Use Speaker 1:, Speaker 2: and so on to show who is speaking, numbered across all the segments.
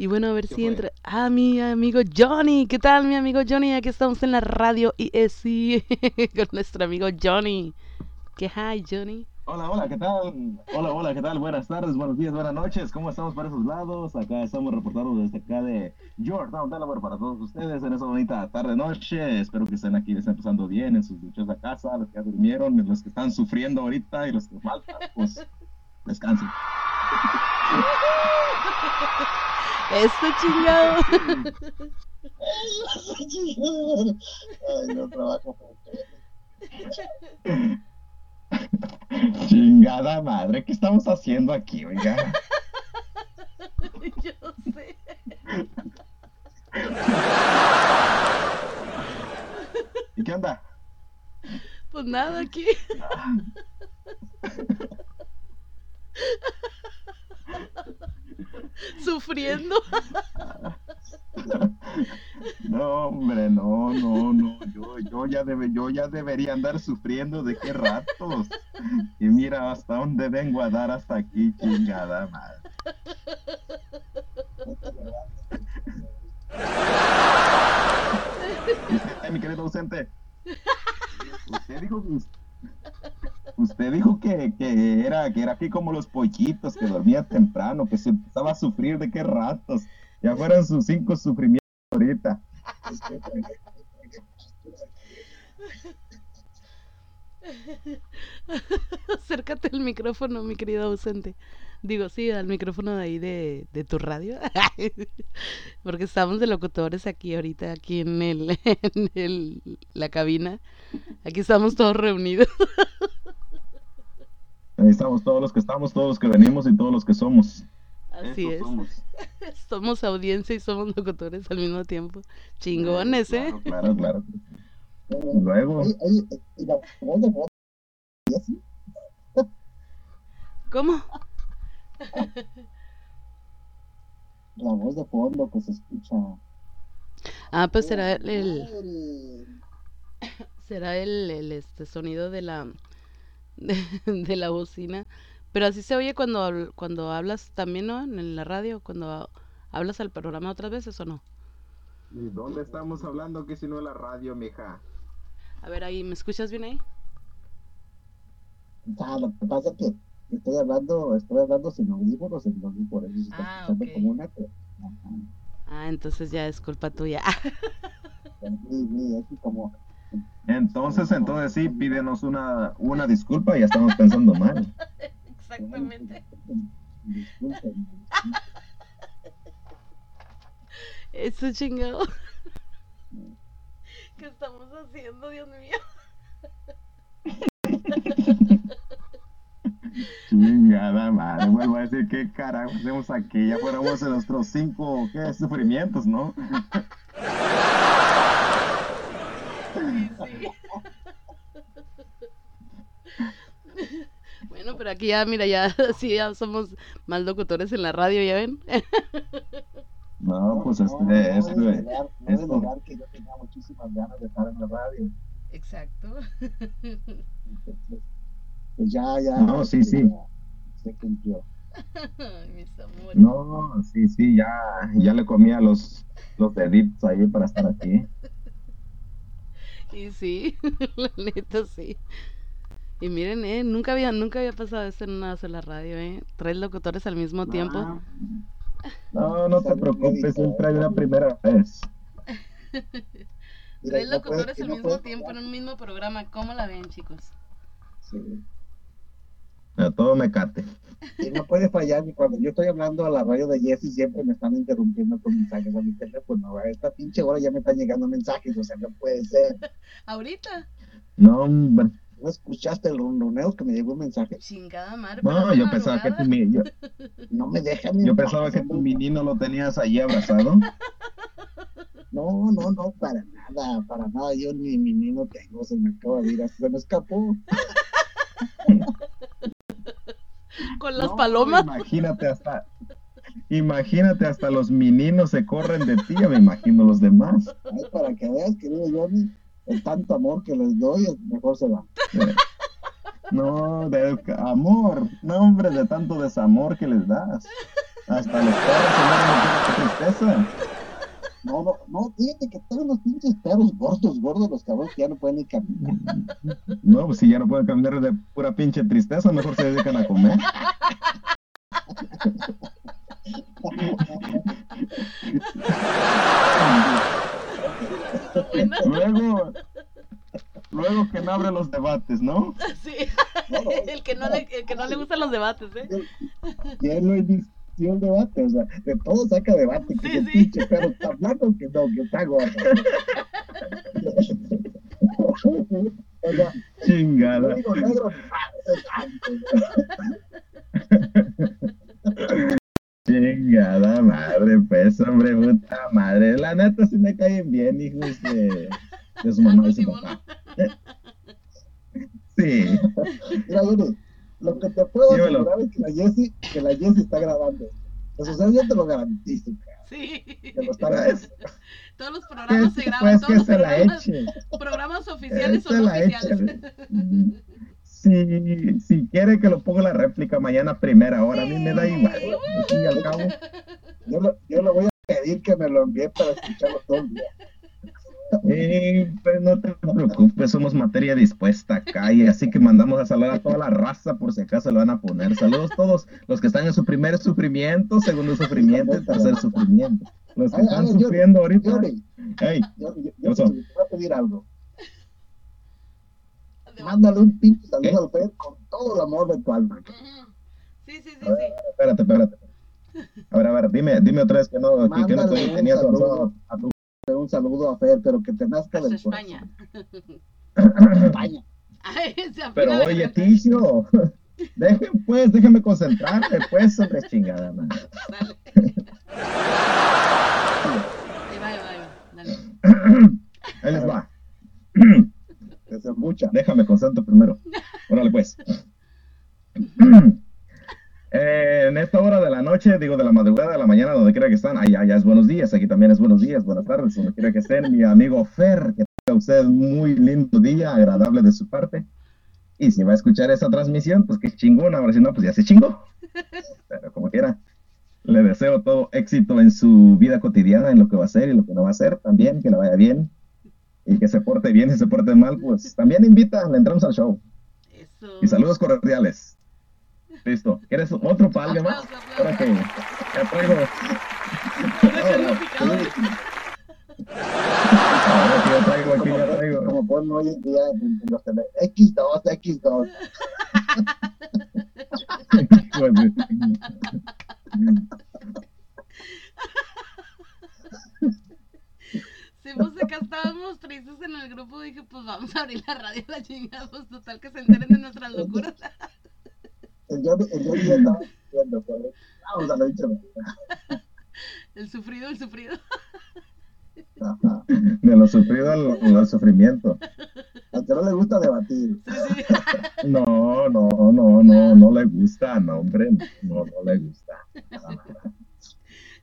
Speaker 1: Y bueno, a ver si entra. Ah, mi amigo Johnny. ¿Qué tal, mi amigo Johnny? Aquí estamos en la radio y sí, con nuestro amigo Johnny. ¿Qué hi, Johnny?
Speaker 2: Hola, hola, ¿qué tal? Hola, hola, ¿qué tal? Buenas tardes, buenos días, buenas noches. ¿Cómo estamos para esos lados? Acá estamos reportando desde acá de Georgetown, Delaware, para todos ustedes en esa bonita tarde-noche. Espero que estén aquí, les estén pasando bien en sus duchas a casa, los que ya durmieron, los que están sufriendo ahorita y los que faltan, pues descansen.
Speaker 1: Este chingado.
Speaker 2: Este chingado. Ay, no trabajo Chingada madre, ¿qué estamos haciendo aquí, oiga?
Speaker 1: Yo sé.
Speaker 2: ¿Y qué onda?
Speaker 1: Pues nada, aquí. Sufriendo.
Speaker 2: No, hombre, no, no, no. Yo, yo, ya debe, yo ya debería andar sufriendo de qué ratos. Y mira hasta dónde vengo a dar hasta aquí, chingada madre. Usted, mi querido docente. Usted dijo que usted dijo que, que, era que era aquí como los pollitos, que dormía temprano, que se empezaba a sufrir de qué ratos. Ya fueran sus cinco sufrimientos ahorita.
Speaker 1: Acércate al micrófono, mi querido ausente. Digo, sí, al micrófono de ahí de, de tu radio. Porque estamos de locutores aquí ahorita, aquí en, el, en el, la cabina. Aquí estamos todos reunidos.
Speaker 2: Ahí estamos todos los que estamos, todos los que venimos y todos los que somos.
Speaker 1: Así es. Somos. audiencia y somos locutores al mismo tiempo. Chingones,
Speaker 2: ¿eh? Claro, claro. Luego.
Speaker 1: ¿Cómo?
Speaker 3: La voz de fondo que se escucha.
Speaker 1: Ah, pues será el, será el, el, este sonido de la de la bocina pero así se oye cuando, cuando hablas también, ¿no? En la radio, cuando hablas al programa otras veces o no.
Speaker 2: ¿Y dónde estamos hablando que si no en la radio, mija?
Speaker 1: A ver, ahí, ¿me escuchas bien ahí?
Speaker 3: Ah, lo que pasa es que estoy hablando, estoy hablando sin audífonos, se está
Speaker 1: ah,
Speaker 3: escuchando
Speaker 1: okay.
Speaker 3: como una...
Speaker 1: Ah, entonces ya es culpa tuya.
Speaker 3: Sí, sí, es como...
Speaker 2: Entonces, entonces sí, pídenos una, una disculpa, ya estamos pensando mal.
Speaker 1: Exactamente. Eso chingado. ¿Qué estamos haciendo, Dios mío?
Speaker 2: Chingada madre, vuelvo a decir qué carajo hacemos aquí, ya fuéramos en nuestros cinco ¿qué? sufrimientos, ¿no?
Speaker 1: Sí, sí. Bueno, pero aquí ya, mira, ya sí, ya somos más locutores en la radio, ¿ya ven?
Speaker 2: No, pues este,
Speaker 3: no,
Speaker 2: este,
Speaker 3: no debe negar, no que yo tenía muchísimas ganas de estar en la radio.
Speaker 1: Exacto.
Speaker 3: Entonces, pues ya, ya.
Speaker 2: No, sí, sí.
Speaker 3: ya Se cumplió.
Speaker 1: Ay, mis amores.
Speaker 2: No, sí, sí, ya, ya le comía los, los deditos ahí para estar aquí.
Speaker 1: Y sí, la neta sí. Y miren, eh, nunca había, nunca había pasado esto en una sola radio, eh. Tres locutores al mismo tiempo.
Speaker 2: No, no te preocupes, siempre hay una primera vez.
Speaker 1: Tres locutores al
Speaker 3: no
Speaker 1: mismo tiempo en un mismo programa. ¿Cómo la ven, chicos?
Speaker 3: Sí.
Speaker 2: A todo me cate.
Speaker 3: Y no puede fallar ni cuando yo estoy hablando a la radio de Jesse siempre me están interrumpiendo con mensajes a mi teléfono. A esta pinche hora ya me están llegando mensajes, o sea, no puede ser.
Speaker 1: Ahorita.
Speaker 2: No, hombre.
Speaker 3: ¿No escuchaste el ronroneo que me llegó un mensaje?
Speaker 1: Chingada madre.
Speaker 2: No, yo pensaba que tu, mi- yo,
Speaker 3: No me dejan. en
Speaker 2: yo pensaba que tu menino lo tenías ahí abrazado.
Speaker 3: No, no, no, para nada, para nada. Yo ni mi niño tengo, se me acaba de ir, se me escapó.
Speaker 1: Con las
Speaker 2: No,
Speaker 1: palomas.
Speaker 2: Imagínate hasta, imagínate hasta los meninos se corren de ti, ya me imagino los demás.
Speaker 3: Ay, para que veas, querido Johnny, el tanto amor que les doy, mejor se va.
Speaker 2: Eh, No, de amor, no hombre, de tanto desamor que les das. Hasta los perros se mueren de pasa?
Speaker 3: No, no, no, fíjate que tengo unos pinches perros gordos, gordos, los cabrones que ya no pueden ni caminar.
Speaker 2: No, pues si ya no pueden caminar de pura pinche tristeza, mejor se dedican a comer. Luego que no abre los debates, ¿no?
Speaker 1: Sí, el que no le, el que no le gustan los debates, ¿eh?
Speaker 3: Ya no inició el debate, o sea, de todo saca debate, que
Speaker 1: Sí, sí.
Speaker 3: pinche perro está blanco, que no, que está gordo. o sea, no
Speaker 2: Chingada.
Speaker 3: digo negro,
Speaker 2: Chingada madre, pues, hombre, puta madre. La neta sí me caen bien, hijos de, de su mamá y su papá. Sí.
Speaker 3: Mira, Jenny, lo que te puedo
Speaker 2: Dímelo.
Speaker 3: asegurar es que la Jessie, que la Jessie está grabando. Eso, o sea, yo te lo garantizo, cara,
Speaker 1: Sí.
Speaker 3: que lo está grabando.
Speaker 1: Todos los programas se graban,
Speaker 2: pues
Speaker 1: todos
Speaker 2: que
Speaker 1: los
Speaker 2: se la
Speaker 1: programas,
Speaker 2: eche.
Speaker 1: programas oficiales son
Speaker 2: la eche.
Speaker 1: oficiales.
Speaker 2: Si, si quiere que lo ponga la réplica mañana primera hora, a mí me da igual. Al fin y al cabo.
Speaker 3: Yo, lo- yo le voy a pedir que me lo envíe para escucharlo todo el día.
Speaker 2: Eh, pues no te preocupes, somos materia dispuesta acá y así que mandamos a saludar a toda la raza por si acaso le van a poner. Saludos a todos los que están en su primer sufrimiento, segundo sufrimiento y tercer sufrimiento. Los que
Speaker 3: Ay,
Speaker 2: están
Speaker 3: ay, yo-
Speaker 2: sufriendo ahorita. Hey,
Speaker 3: yo, yo, voy a pedir algo. Mándale un pinche saludo al Fer con todo el amor de tu alma.
Speaker 1: Sí, sí, sí,
Speaker 2: ver,
Speaker 1: sí.
Speaker 2: espérate, espérate. A ver, a ver, dime, dime otra vez que no, que, que no
Speaker 3: Mándale
Speaker 2: te
Speaker 3: un
Speaker 2: tenías
Speaker 3: saludo.
Speaker 2: avanzado a tu
Speaker 3: Un saludo a Fer, pero que te nazca del
Speaker 1: España.
Speaker 3: España.
Speaker 1: Ay,
Speaker 2: Pero oye. Ticio, dejen pues, déjeme concentrarme, pues, sobre chingada, man.
Speaker 1: Dale. Ahí va, ahí va, ahí va. Dale.
Speaker 2: Ahí les va. Déjame concentro primero. Órale, pues. Eh, en esta hora de la noche, digo de la madrugada, de la mañana, donde quiera que están, allá ya es buenos días, aquí también es buenos días, buenas tardes, donde quiera que estén, mi amigo Fer, que tenga usted muy lindo día, agradable de su parte. Y si va a escuchar esa transmisión, pues que chingón, ahora si no, pues ya se chingó. Pero como quiera, le deseo todo éxito en su vida cotidiana, en lo que va a hacer y lo que no va a hacer, también, que le vaya bien. Y que se porte bien y se porte mal, pues también invita, le entramos al show.
Speaker 1: Eso.
Speaker 2: Y saludos cordiales. Listo. ¿Quieres otro para alguien más? Ahora que ya traigo. Ahora que ya traigo aquí, ya traigo.
Speaker 3: Como ponen hoy en día en, los tele. X2, X2.
Speaker 2: Hijo de-
Speaker 1: Sí, pues acá estábamos tristes en el grupo. Dije, pues vamos a abrir la radio, la chingada. Pues total que se enteren de nuestras locuras.
Speaker 3: El Johnny, el Johnny ya estaba diciendo, vamos a la dicha.
Speaker 1: El sufrido, el sufrido.
Speaker 3: Ajá.
Speaker 2: De lo sufrido al, al sufrimiento.
Speaker 3: Al que no le gusta debatir.
Speaker 1: Sí, sí.
Speaker 2: No, no, no, no, no le gusta, no, hombre. No, no le gusta.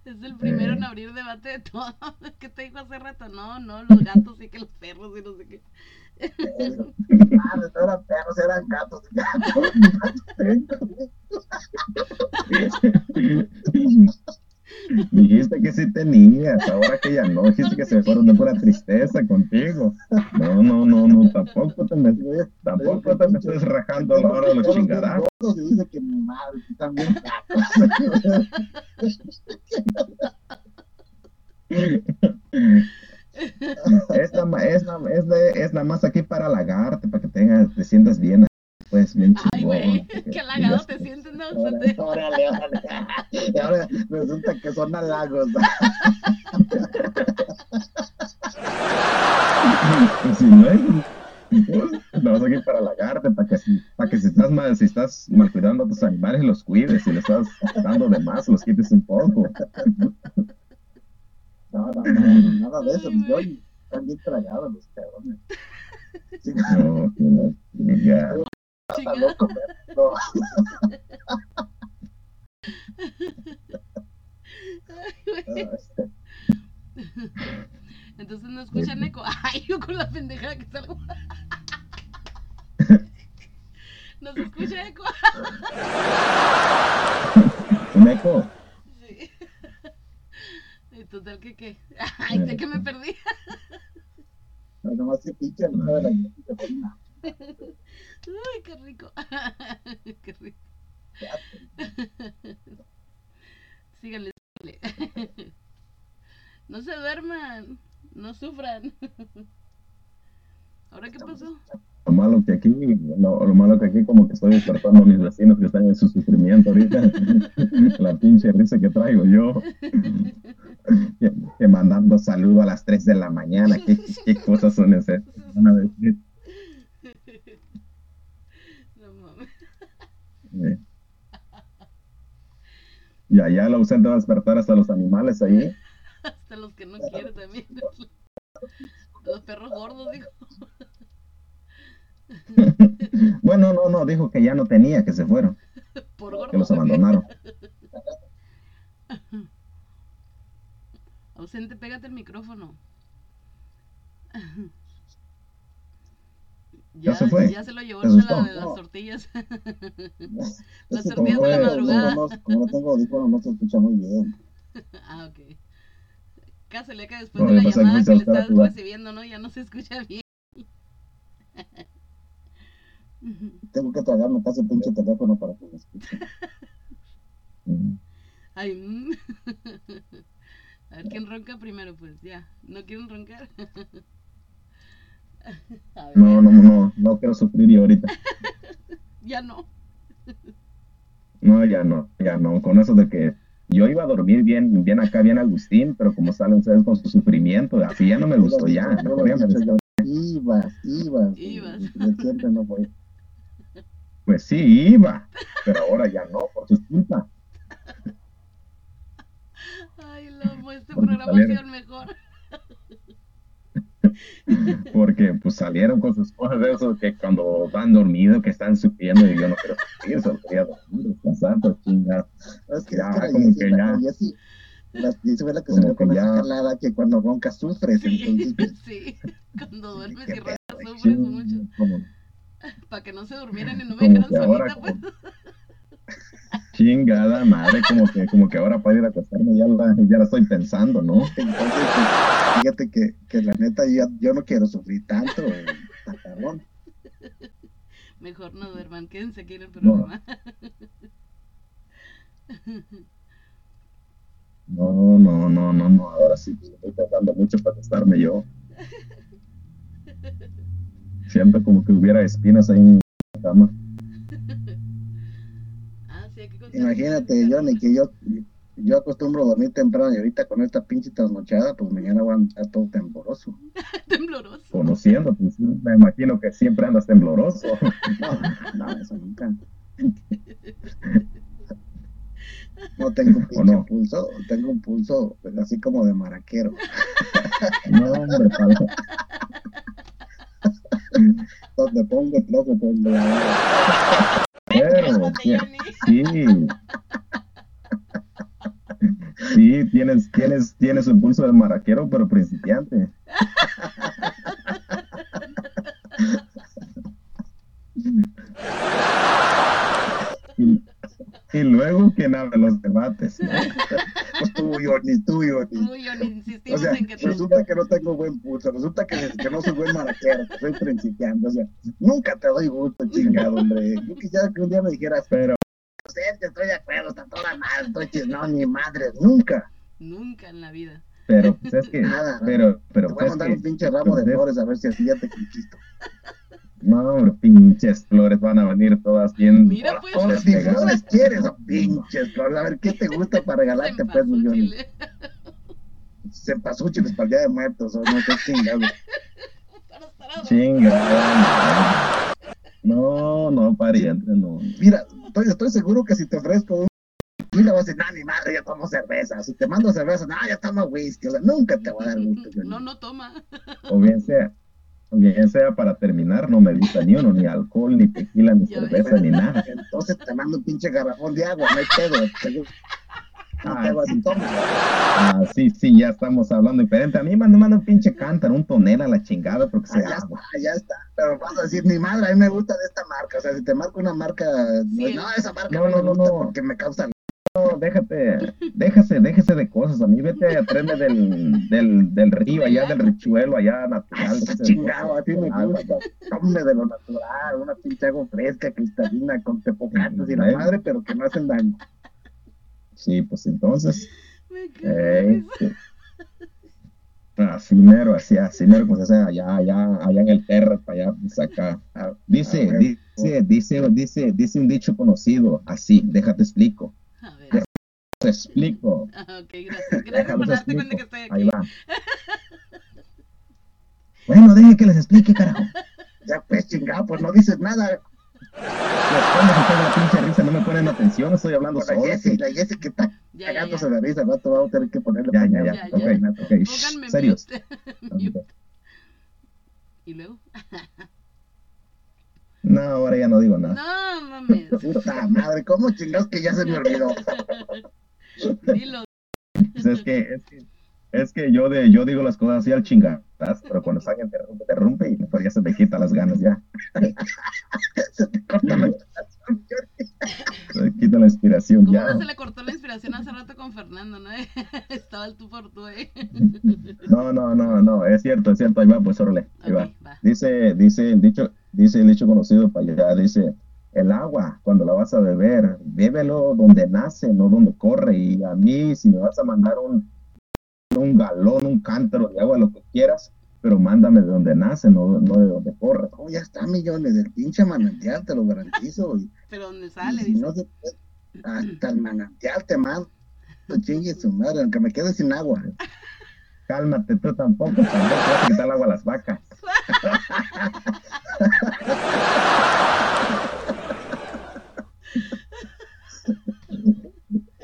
Speaker 1: Es el primero en abrir debate de todo. ¿Qué te dijo hace rato? No, no, los gatos y que los perros y no sé qué.
Speaker 3: Ah, no eran perros, eran gatos.
Speaker 2: Dijiste que sí tenías, ahora que ya no, dijiste que se fueron de pura tristeza contigo. No, no, no, no, tampoco te me, tampoco te me estés rajando la hora de los chingarazos.
Speaker 3: Y dice que mi madre que también gatos.
Speaker 2: Es la, es la, es la, es la más aquí para halagarte, para que tengas, te sientas bien, pues bien
Speaker 1: Ay,
Speaker 2: chingón.
Speaker 1: güey,
Speaker 2: que-
Speaker 1: qué halagado te sientes, ¿no?
Speaker 3: Órale, órale, órale. Y ahora resulta que son halagos.
Speaker 2: Pues si no es, pues, aquí para halagarte, para que, si- para que si estás mal, si estás mal cuidando a tus animales, los cuides, si le estás dando de más, los quites un poco.
Speaker 3: No, no, no, nada de eso. Yo están bien tragados los cabrones. Sí,
Speaker 2: No, no, ya.
Speaker 3: está loco, no,
Speaker 1: Entonces no escuchan eco. Ay, yo con la pendejada que salgo. No se escucha eco.
Speaker 2: Un eco.
Speaker 1: Sí. Total que qué. Ay, sé que me perdí.
Speaker 3: No, nomás que pinche no sabe la
Speaker 1: Uy, qué rico. qué rico. Síganle, síganle. No se duerman, no sufran. ¿Ahora qué pasó?
Speaker 2: Lo malo que aquí, lo, lo malo que aquí como que estoy despertando a mis vecinos que están en su sufrimiento ahorita. La pinche risa que traigo yo. Que, que mandando saludo a las 3 de la mañana. ¿Qué, qué cosas son esas?
Speaker 1: No mames.
Speaker 2: Eh. Y allá la ausente va a despertar hasta los animales ahí.
Speaker 1: Hasta los que no quieren también. Los perros gordos, dijo.
Speaker 2: Bueno, no, no, dijo que ya no tenía, que se fueron,
Speaker 1: Por
Speaker 2: que
Speaker 1: gordos.
Speaker 2: los abandonaron.
Speaker 1: Ausente, pégate el micrófono.
Speaker 2: Ya se fue.
Speaker 1: Ya se lo llevó
Speaker 2: Se
Speaker 1: la- de las tortillas.
Speaker 3: Las
Speaker 1: Las tortillas de la madrugada.
Speaker 3: Como no, como no tengo audífono, no se escucha muy bien.
Speaker 1: ah, ok. Cásale que después de la llamada
Speaker 2: que
Speaker 1: que le estás recibiendo, ¿no? Ya no se escucha bien.
Speaker 3: Tengo que tragarme casi el pinche teléfono para que me escuche.
Speaker 2: Mm.
Speaker 1: Ay, mm. A ver quién ronca primero, pues ya. ¿No quieren roncar?
Speaker 2: No, no, no, no quiero sufrir yo ahorita.
Speaker 1: ya no.
Speaker 2: No, ya no, ya no. Con eso de que yo iba a dormir bien, bien acá, bien Agustín, pero como salen ustedes con su sufrimiento, así ya no me gustó ya. Mejor ya me
Speaker 3: Ibas, ibas.
Speaker 1: Ibas.
Speaker 3: Siempre no fue.
Speaker 2: Pues sí, iba, pero ahora ya no, por su culpa.
Speaker 1: Ay, lomo, este
Speaker 2: Porque
Speaker 1: programa sido el mejor.
Speaker 2: Porque pues salieron con sus cosas de eso que cuando van dormidos, que están sufriendo y yo no quiero sufrir, solo quería dormir, descansar, pues chingada.
Speaker 3: Es que,
Speaker 2: Ya,
Speaker 3: es que
Speaker 2: como que ya.
Speaker 3: Jessie, la Jessie fue la que
Speaker 2: Como
Speaker 3: se ve con
Speaker 2: ya.
Speaker 3: que cuando ronca sufres.
Speaker 1: Sí,
Speaker 3: Entonces, pues,
Speaker 1: sí. Cuando duermes y roncas sufres mucho.
Speaker 2: Como,
Speaker 1: Para que no se durmieran y no me dejaran
Speaker 2: que ahora,
Speaker 1: solita, pues.
Speaker 2: como, chingada madre, como que, como que ahora para ir a acostarme ya la, ya la estoy pensando, ¿no?
Speaker 3: entonces, fíjate que, que la neta yo, yo no quiero sufrir tanto. eh.
Speaker 1: Mejor no duerman, quédense aquí en el programa.
Speaker 2: No, no, no, no, no, ahora sí, pues, estoy tratando mucho para acostarme yo. Siento como que hubiera espinas ahí en la cama.
Speaker 1: Ah, sí, que
Speaker 3: Imagínate, Johnny, que yo, yo acostumbro a dormir temprano y ahorita con esta pinche trasnochada, pues mañana voy a andar todo tembloroso.
Speaker 1: Tembloroso.
Speaker 2: Conociendo, pues me imagino que siempre andas tembloroso.
Speaker 3: No, no, eso nunca. No tengo un pinche
Speaker 2: no?
Speaker 3: pulso, tengo un pulso pues, así como de maraquero.
Speaker 2: No, hombre, palo.
Speaker 3: Donde pongo el la
Speaker 2: Pero, sí, sí. Tienes, tienes, tienes un pulso de maraquero, pero principiante. Y, y luego, ¿quién abre los debates?
Speaker 3: Pues tú, Johnny, tú, Johnny.
Speaker 1: Uy, Johnny, insistimos
Speaker 3: O sea,
Speaker 1: en que te...
Speaker 3: resulta que no tengo buen pulso, resulta que, que no soy buen maraquero, que soy principiante, o sea, nunca te doy gusto, chingado, hombre. Yo quisiera que un día me dijeras,
Speaker 2: Pero,
Speaker 3: "Sí, estoy de acuerdo, está toda mal, estoy chis-". no, ni madre, nunca.
Speaker 1: Nunca en la vida.
Speaker 2: pero, pues es que,
Speaker 3: Nada,
Speaker 2: pero, pero,
Speaker 3: Te voy a mandar un pinche ramo de
Speaker 2: es-
Speaker 3: flores a ver si así ya te conquisto.
Speaker 2: no, hombre, pinches flores van a venir todas bien.
Speaker 1: Mira, pues,
Speaker 3: flores quieres, o pinches flores, a ver qué te gusta para regalarte, pues, mi Johnny.
Speaker 1: Cempasúchil.
Speaker 3: Cempasúchiles para el día de muertos, o no sé chingado.
Speaker 2: Chingada. No, no, pariente, no.
Speaker 3: Mira, estoy, estoy seguro que si te ofrezco un tequila vas a decir, no, ni madre, yo tomo cerveza. Si te mando cerveza, no, ya tomo whisky. O sea, nunca te voy a dar gusto.
Speaker 1: No, no toma.
Speaker 2: O bien sea, o bien sea para terminar, no me gusta ni uno, ni alcohol, ni tequila, ni cerveza, ni nada.
Speaker 3: Entonces te mando un pinche garrafón de agua, no hay pedo. Te- No te
Speaker 2: Ay,
Speaker 3: hago
Speaker 2: sí. Ah, sí, sí, ya estamos hablando diferente. A mí me manda un pinche cántaro, un tonel a la chingada, porque
Speaker 3: Ah,
Speaker 2: se
Speaker 3: ya
Speaker 2: agua.
Speaker 3: está, ya está. Pero vas a decir, ni madre, a mí me gusta de esta marca. O sea, si te marco una marca,
Speaker 1: Sí.
Speaker 3: pues, no, esa marca
Speaker 2: No,
Speaker 3: no,
Speaker 2: no,
Speaker 3: me
Speaker 2: no,
Speaker 3: gusta
Speaker 2: no.
Speaker 3: porque me causa.
Speaker 2: No, déjate, déjese, déjese de cosas. A mí vete a del, del, del río, allá del richuelo, allá natural. déjese de
Speaker 3: Chingado, a ti me
Speaker 2: Ah,
Speaker 3: gusta. Tome de lo natural, una pinche agua fresca, cristalina, con tepocates y la madre, pero que no hacen daño.
Speaker 2: Sí, pues entonces,
Speaker 1: Me
Speaker 2: eh,
Speaker 1: risa.
Speaker 2: sí. así mero, así, así mero, pues allá, allá, allá en el terra, para allá, pues acá.
Speaker 3: Ah,
Speaker 2: Dice,
Speaker 3: ah,
Speaker 2: dice, dice, dice, dice un dicho conocido, así, déjate explico,
Speaker 1: A ver.
Speaker 2: te explico.
Speaker 1: Ah, ok, gracias. Gracias por
Speaker 2: te
Speaker 1: darte cuenta que estoy
Speaker 2: Ahí
Speaker 1: aquí.
Speaker 2: va. Bueno, deje que les explique, carajo.
Speaker 3: Ya pues chingado, pues no dices nada.
Speaker 2: La pinche risa, no me ponen atención, estoy hablando
Speaker 3: Con la
Speaker 2: solo.
Speaker 3: Jessie, la Jessie que está
Speaker 1: Ya, ya,
Speaker 3: cagándose
Speaker 1: ya.
Speaker 3: de risa, al rato vamos a tener que ponerle
Speaker 2: Ya, ya,
Speaker 3: pañal.
Speaker 2: ya,
Speaker 1: Ya,
Speaker 2: ok,
Speaker 1: ya.
Speaker 2: ok, shh,
Speaker 1: Pónganme
Speaker 2: serios.
Speaker 1: Y luego.
Speaker 2: No, ahora ya no digo nada.
Speaker 1: No, mames.
Speaker 3: Puta madre, ¿cómo chingados que ya se me olvidó?
Speaker 1: Dilo.
Speaker 2: Pues es que, es que, es que yo de, yo digo las cosas así al chingadas, pero cuando salga interrumpe, interrumpe y mejor ya se me quita las ganas ya.
Speaker 3: Se te corta la
Speaker 2: Se me quita la inspiración
Speaker 1: ¿Cómo
Speaker 2: ya.
Speaker 1: no se le cortó la inspiración hace rato con Fernando, no? Estaba el tú por tú, eh.
Speaker 2: No, no, no, no, es cierto, es cierto, ahí va, pues órale, ahí va. Dice, dice el dicho, dice el dicho conocido para allá, dice, el agua, cuando la vas a beber, bébelo donde nace, no donde corre. Y a mí, si me vas a mandar un, un galón, un cántaro de agua, lo que quieras, pero mándame de donde nace, no, no de donde corre.
Speaker 3: Oh, ya está, millones, del pinche manantial, te lo garantizo. Y,
Speaker 1: Pero ¿dónde
Speaker 3: y
Speaker 1: sale? Dice.
Speaker 3: no se hasta el manantial te mando, chingue su madre, aunque me quede sin agua.
Speaker 2: Cálmate tú tampoco, tampoco vas a quitar el agua a las vacas.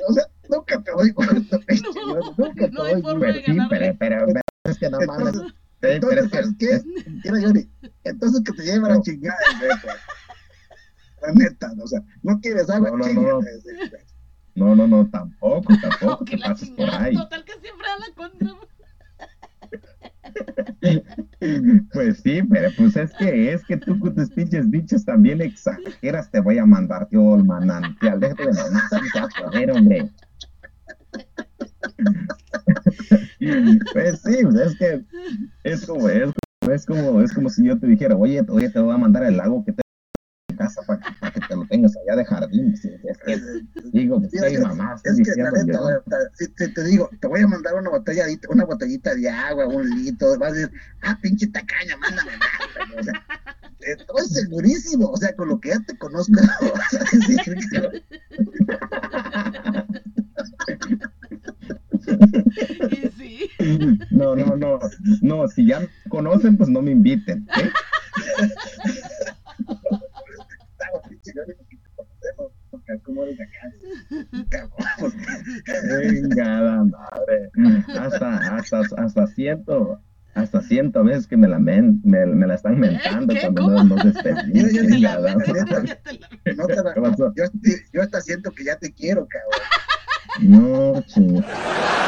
Speaker 3: O sea, nunca te doy gusto, pinche,
Speaker 1: No,
Speaker 3: nunca te
Speaker 1: no hay
Speaker 3: doy.
Speaker 2: Pues sí, pero, pero, pero es que no mames. Sí, pero
Speaker 3: Entonces,
Speaker 2: es que-
Speaker 3: ¿sabes qué? Mira, Johnny, entonces que te lleve a la chingada, neta. La neta, o sea, no quieres agua,
Speaker 2: No, no, no, no. No, no, no, tampoco, tampoco
Speaker 1: que
Speaker 2: te pases por ahí.
Speaker 1: Total que siempre da la contra.
Speaker 2: Pues sí, pero pues es que es que tú con tus pinches dichos también exageras, te voy a mandar yo el manantial, déjate de a hombre. Pues sí, pues es que es como, es como, es como, es como si yo te dijera, oye, oye, te voy a mandar el lago que te casa para que, para que te lo tengas allá de jardín. Sí, es que digo, pues
Speaker 3: es-
Speaker 2: mamá,
Speaker 3: Es que la neta, si, si te digo, te voy a mandar una botellita, una botellita de agua, un litro, vas a decir, ah, pinche tacaña, mándame más. güey", O sea, estoy segurísimo, o sea, con lo que ya te conozco, vas a decir que-
Speaker 1: Y sí.
Speaker 2: No, no, si ya me conocen, pues no me inviten. ¿eh?
Speaker 3: "Ah, pinche, yo
Speaker 2: Venga, la madre. Hasta, hasta, hasta siento, hasta siento veces que me la, men- me, me la están mentando
Speaker 1: ¿Qué?
Speaker 2: cuando
Speaker 1: ¿Cómo?
Speaker 2: no, no.
Speaker 3: Mira, yo te la
Speaker 2: chingada.
Speaker 1: meto, ya te la-
Speaker 3: No te la-
Speaker 2: ¿Qué pasó?
Speaker 3: yo, yo hasta siento que ya te quiero, cabrón.
Speaker 2: No, ching.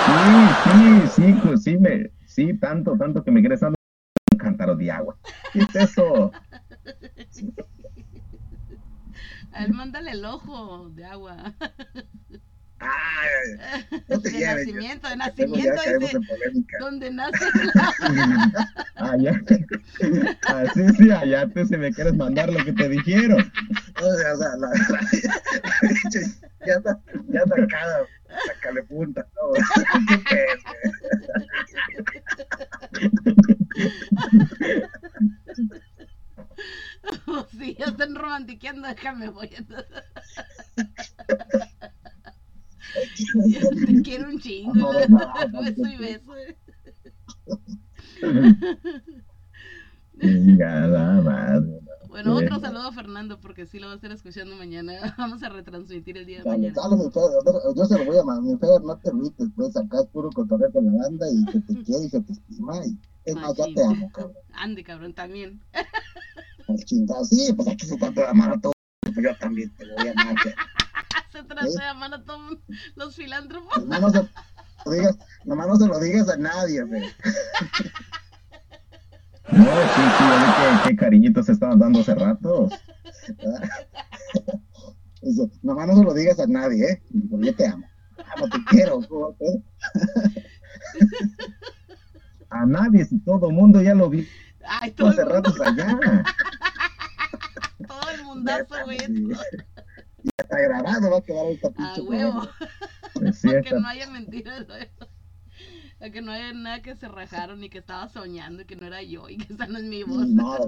Speaker 2: Sí, sí, sí, pues sí, me, sí, tanto, tanto que me quieres dando un cántaro de agua. ¿Qué es eso?
Speaker 1: A él mándale el ojo de agua.
Speaker 3: Ay, no te
Speaker 1: de
Speaker 3: lleves.
Speaker 1: nacimiento, de nacimiento, dice. Donde nace el agua.
Speaker 2: Allá. Ah, sí, allá tú si me quieres mandar lo que te dijeron.
Speaker 3: O sea, la, la, la- ya está, ya está cada, sácale punta, ¿no? ¿Qué pedo, güey?
Speaker 1: Oh, sí, ya están déjame voy. Yo te quiero un chingo. Beso y beso.
Speaker 2: La madre.
Speaker 1: Bueno, otro saludo a Fernando porque sí lo va a estar escuchando mañana. Vamos a retransmitir el día de mañana.
Speaker 3: yo- se lo voy a mandar, mi Fer, no te agüites, pues acá es puro cotorreo con la banda y que te quiere y que te estima y es más, ya te amo, cabrón.
Speaker 1: Ande, cabrón, también.
Speaker 3: Al chingado, sí, pues aquí se trata de amar a todos, pues yo también te voy a amar,
Speaker 1: Se trata de amar a todos los filántropos.
Speaker 3: nomás no se lo digas, nomás no se lo digas a nadie, güey.
Speaker 2: No, sí, sí, vi que qué cariñitos se estaban dando hace rato.
Speaker 3: Dice, nomás no se lo digas a nadie, ¿eh? Porque yo te amo. no te quiero. ¿cómo te-
Speaker 2: A nadie, si todo el mundo ya lo vi
Speaker 1: Ay, todo
Speaker 2: hace ratos allá.
Speaker 1: Güey.
Speaker 3: Ya está grabado, va a quedar esta
Speaker 1: A
Speaker 3: pinche.
Speaker 1: huevo.
Speaker 2: Pues sí,
Speaker 1: Para que no haya mentiras, güey. Para que no haya nada que se rajaron y que estaba soñando y que no era yo y que esa no es mi voz.
Speaker 3: Nada.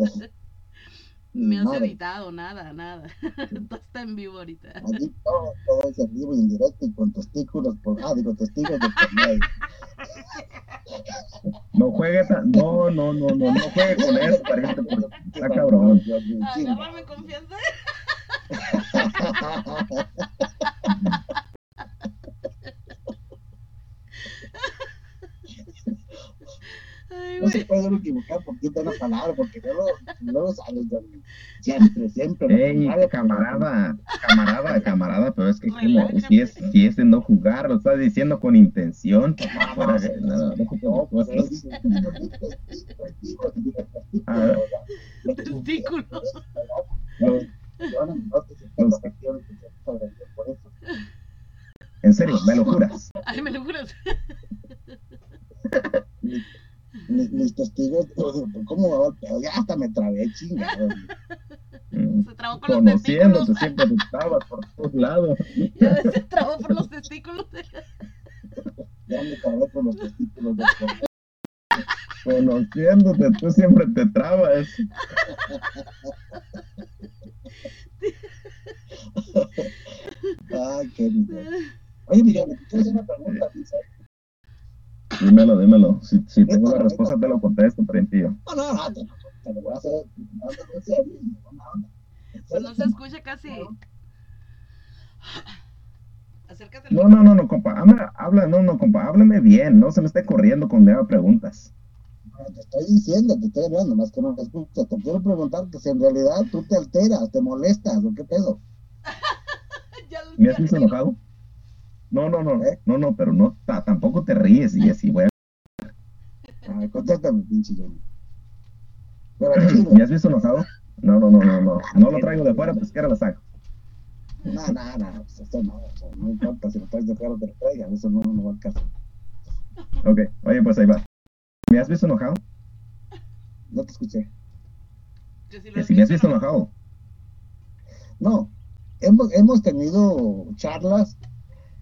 Speaker 1: Me has
Speaker 3: nada.
Speaker 1: editado, nada, nada. Todo está en vivo ahorita.
Speaker 3: Allí todo, todo es en vivo y en directo y con testículos por. Ah, digo, testigos de por medio.
Speaker 2: No juegue tan, no, no, no, no, no juegue con eso, pariente, porque está cabrón.
Speaker 3: Chinga.
Speaker 1: Agárrame confianza.
Speaker 3: No se puede equivocar por quinta una palabra, porque luego, luego sales de siempre, siempre.
Speaker 2: Ey, camarada, camarada, camarada, pero es que como, si es, si es de no jugar, lo estás diciendo con intención.
Speaker 3: Pues,
Speaker 2: Ah. En serio, me lo juras.
Speaker 1: Ay, me lo juras.
Speaker 3: Mis, mis testigos, ¿cómo me va el pedo? Ya hasta me trabé, chingado.
Speaker 1: Se trabó con los
Speaker 2: Conociéndote,
Speaker 1: testículos.
Speaker 2: siempre te estabas por todos lados.
Speaker 1: Ya se trabó por los testículos.
Speaker 3: Ya me trabé con los testículos por
Speaker 2: Conociéndote, tú siempre te trabas.
Speaker 3: Ay, qué miedo. Oye, Miguel, ¿te quiero hacer una pregunta? Dice,
Speaker 2: Dímelo, dímelo. Si, si tengo la respuesta, te lo contesto, parientillo.
Speaker 3: No, no, no, te, te lo voy a hacer. No.
Speaker 1: Pues no se escucha casi. Acércate.
Speaker 2: No, no, no, no, compa. Habla, habla, no, no, compa. Háblame bien. No se me esté corriendo cuando haga preguntas.
Speaker 3: No, Te estoy diciendo, te estoy hablando, más que no te escuchas. Te quiero preguntar que si en realidad tú te alteras, te molestas, ¿o qué pedo?
Speaker 1: Ya,
Speaker 2: ¿Me has visto enojado? No, no, no.
Speaker 3: ¿Eh?
Speaker 2: No, no, pero no, ta- tampoco te ríes y así, güey.
Speaker 3: Ay, contéstame, pinche Johnny.
Speaker 2: ¿Me has visto enojado? No, no, no, no, no. No lo traigo de fuera, pues que ahora la saco.
Speaker 3: no, no, no, pues eso no, o sea, no importa si lo traes de fuera o te lo traigan, eso no, no va al caso.
Speaker 2: Ok, oye, pues ahí va. ¿Me has visto enojado?
Speaker 3: No te escuché.
Speaker 1: Que si lo
Speaker 2: Que
Speaker 1: has
Speaker 2: si me has
Speaker 1: visto,
Speaker 2: visto
Speaker 1: no.
Speaker 2: enojado.
Speaker 3: No, hemos, hemos tenido charlas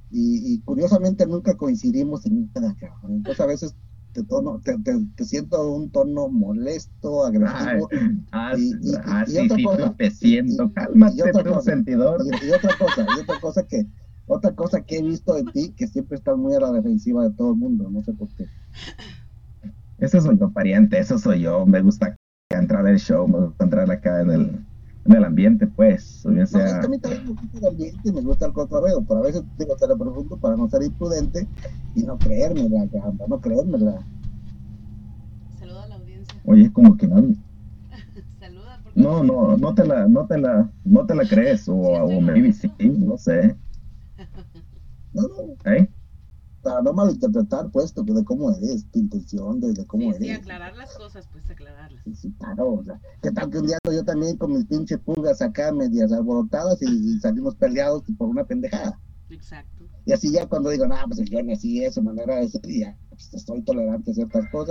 Speaker 3: y, y curiosamente nunca coincidimos en nada, cabrón. Entonces a veces te, tono, te, te, te siento un tono molesto, agresivo.
Speaker 2: ah,
Speaker 3: Y- y- y-
Speaker 2: ah,
Speaker 3: y
Speaker 2: sí,
Speaker 3: otra
Speaker 2: sí,
Speaker 3: cosa,
Speaker 2: te siento. Cálmate,
Speaker 3: y otra
Speaker 2: tú,
Speaker 3: cosa,
Speaker 2: sentidor.
Speaker 3: Y, otra cosa, y otra cosa que, otra cosa que he visto en ti, que siempre estás muy a la defensiva de todo el mundo, no sé por qué.
Speaker 2: Ese soy yo, pariente, eso soy yo. Me gusta entrar al show, me gusta entrar acá en el, en el ambiente, pues. O bien
Speaker 3: No, es
Speaker 2: sea,
Speaker 3: que a mí también me gusta el ambiente y me gusta el cotorreo, pero a veces digo, te lo pregunto para no ser imprudente y no creérmela, cabrón, no creérmela.
Speaker 1: Saluda a la audiencia.
Speaker 2: oye, como que no,
Speaker 1: Saluda. Porque
Speaker 2: no, no, no te la, no te la, no te la crees, o, o maybe sí, no sé.
Speaker 3: No, no,
Speaker 2: ¿Eh?
Speaker 3: Para no malinterpretar, pues, de de cómo eres, tu intención, de, de cómo
Speaker 1: Sí, sí,
Speaker 3: eres.
Speaker 1: aclarar las cosas, pues aclararlas.
Speaker 3: Sí, sí, claro, o sea, que tal que un día yo también con mis pinches pulgas acá medias alborotadas y, y salimos peleados por una pendejada.
Speaker 1: Exacto.
Speaker 3: Y así ya cuando digo, no, pues el Johnny así es, su manera de ser, y ya, pues estoy tolerante a ciertas cosas.